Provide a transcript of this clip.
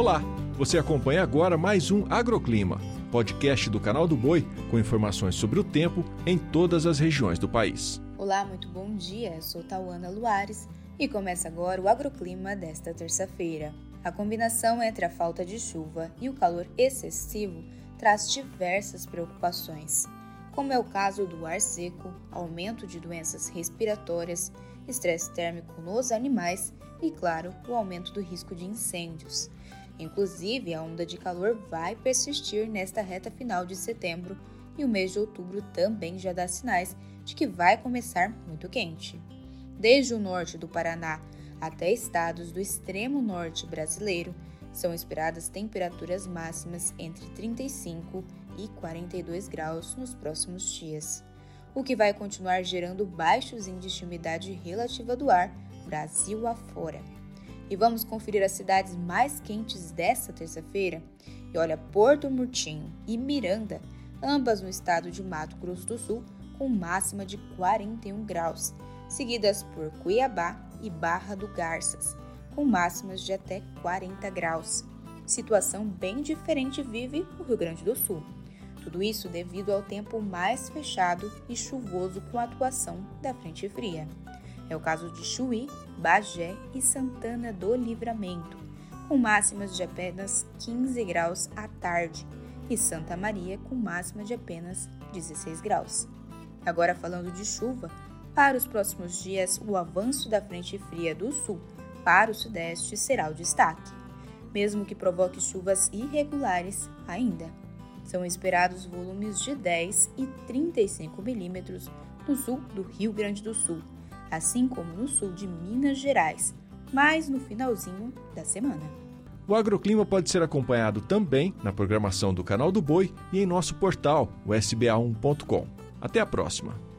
Olá, você acompanha agora mais um Agroclima, podcast do canal do Boi com informações sobre o tempo em todas as regiões do país. Olá, muito bom dia. Eu sou Tauana Luares e começa agora o Agroclima desta terça-feira. A combinação entre a falta de chuva e o calor excessivo traz diversas preocupações, como é o caso do ar seco, aumento de doenças respiratórias, estresse térmico nos animais e, claro, o aumento do risco de incêndios. Inclusive, a onda de calor vai persistir nesta reta final de setembro e o mês de outubro também já dá sinais de que vai começar muito quente. Desde o norte do Paraná até estados do extremo norte brasileiro, são esperadas temperaturas máximas entre 35 e 42 graus nos próximos dias, o que vai continuar gerando baixos índices de umidade relativa do ar Brasil afora. E vamos conferir as cidades mais quentes desta terça-feira? E olha, Porto Murtinho e Miranda, ambas no estado de Mato Grosso do Sul, com máxima de 41 graus, seguidas por Cuiabá e Barra do Garças, com máximas de até 40 graus. Situação bem diferente vive o Rio Grande do Sul. Tudo isso devido ao tempo mais fechado e chuvoso com a atuação da frente fria. É o caso de Chuí, Bagé e Santana do Livramento, com máximas de apenas 15 graus à tarde, e Santa Maria com máxima de apenas 16 graus. Agora falando de chuva, para os próximos dias, o avanço da frente fria do sul para o sudeste será o destaque, mesmo que provoque chuvas irregulares ainda. São esperados volumes de 10 e 35 milímetros no sul do Rio Grande do Sul, assim como no sul de Minas Gerais, mas no finalzinho da semana. O agroclima pode ser acompanhado também na programação do Canal do Boi e em nosso portal, o sba1.com. Até a próxima!